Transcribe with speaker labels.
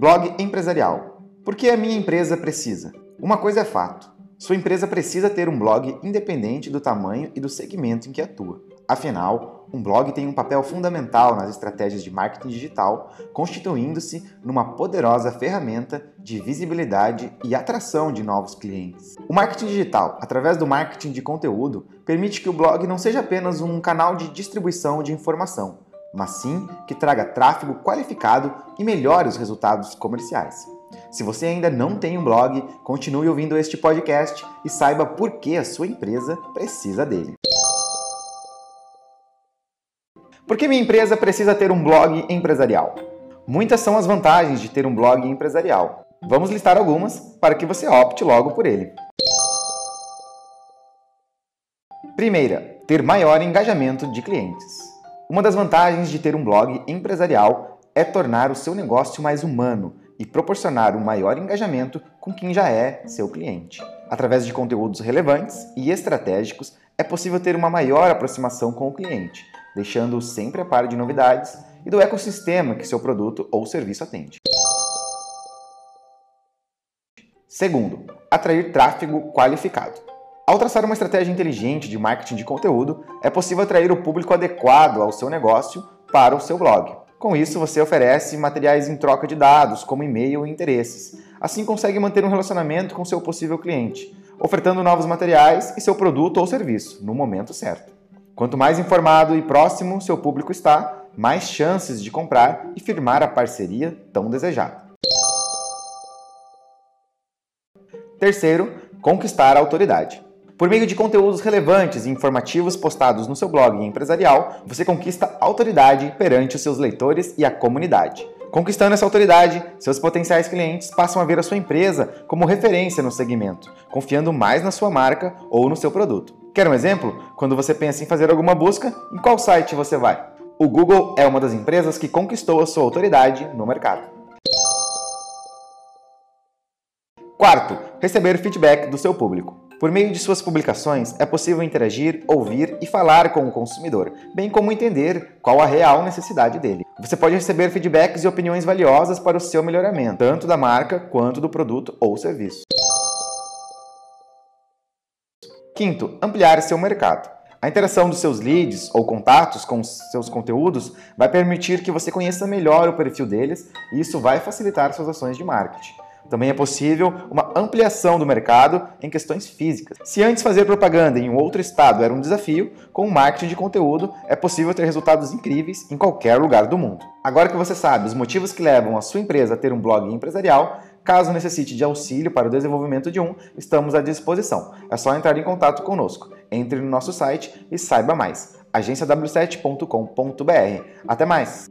Speaker 1: Blog empresarial. Por que a minha empresa precisa? Uma coisa é fato: sua empresa precisa ter um blog independente do tamanho e do segmento em que atua. Afinal, um blog tem um papel fundamental nas estratégias de marketing digital, constituindo-se numa poderosa ferramenta de visibilidade e atração de novos clientes. O marketing digital, através do marketing de conteúdo, permite que o blog não seja apenas um canal de distribuição de informação, mas sim que traga tráfego qualificado e melhore os resultados comerciais. Se você ainda não tem um blog, continue ouvindo este podcast e saiba por que a sua empresa precisa dele. Por que minha empresa precisa ter um blog empresarial? Muitas são as vantagens de ter um blog empresarial. Vamos listar algumas para que você opte logo por ele. Primeira, ter maior engajamento de clientes. Uma das vantagens de ter um blog empresarial é tornar o seu negócio mais humano e proporcionar um maior engajamento com quem já é seu cliente. Através de conteúdos relevantes e estratégicos, é possível ter uma maior aproximação com o cliente, deixando-o sempre a par de novidades e do ecossistema que seu produto ou serviço atende. Segundo, atrair tráfego qualificado. Ao traçar uma estratégia inteligente de marketing de conteúdo, é possível atrair o público adequado ao seu negócio para o seu blog. Com isso, você oferece materiais em troca de dados, como e-mail e interesses. Assim, consegue manter um relacionamento com seu possível cliente, ofertando novos materiais e seu produto ou serviço no momento certo. Quanto mais informado e próximo seu público está, mais chances de comprar e firmar a parceria tão desejada. Terceiro, conquistar a autoridade. Por meio de conteúdos relevantes e informativos postados no seu blog empresarial, você conquista autoridade perante os seus leitores e a comunidade. Conquistando essa autoridade, seus potenciais clientes passam a ver a sua empresa como referência no segmento, confiando mais na sua marca ou no seu produto. Quer um exemplo? Quando você pensa em fazer alguma busca, em qual site você vai? O Google é uma das empresas que conquistou a sua autoridade no mercado. Quarto, receber feedback do seu público. Por meio de suas publicações, é possível interagir, ouvir e falar com o consumidor, bem como entender qual a real necessidade dele. Você pode receber feedbacks e opiniões valiosas para o seu melhoramento, tanto da marca quanto do produto ou serviço. Quinto, ampliar seu mercado. A interação dos seus leads ou contatos com seus conteúdos vai permitir que você conheça melhor o perfil deles e isso vai facilitar suas ações de marketing. Também é possível uma ampliação do mercado em questões físicas. Se antes fazer propaganda em um outro estado era um desafio, com o marketing de conteúdo é possível ter resultados incríveis em qualquer lugar do mundo. Agora que você sabe os motivos que levam a sua empresa a ter um blog empresarial, caso necessite de auxílio para o desenvolvimento de um, estamos à disposição. É só entrar em contato conosco. Entre no nosso site e saiba mais. agenciaw7.com.br. Até mais!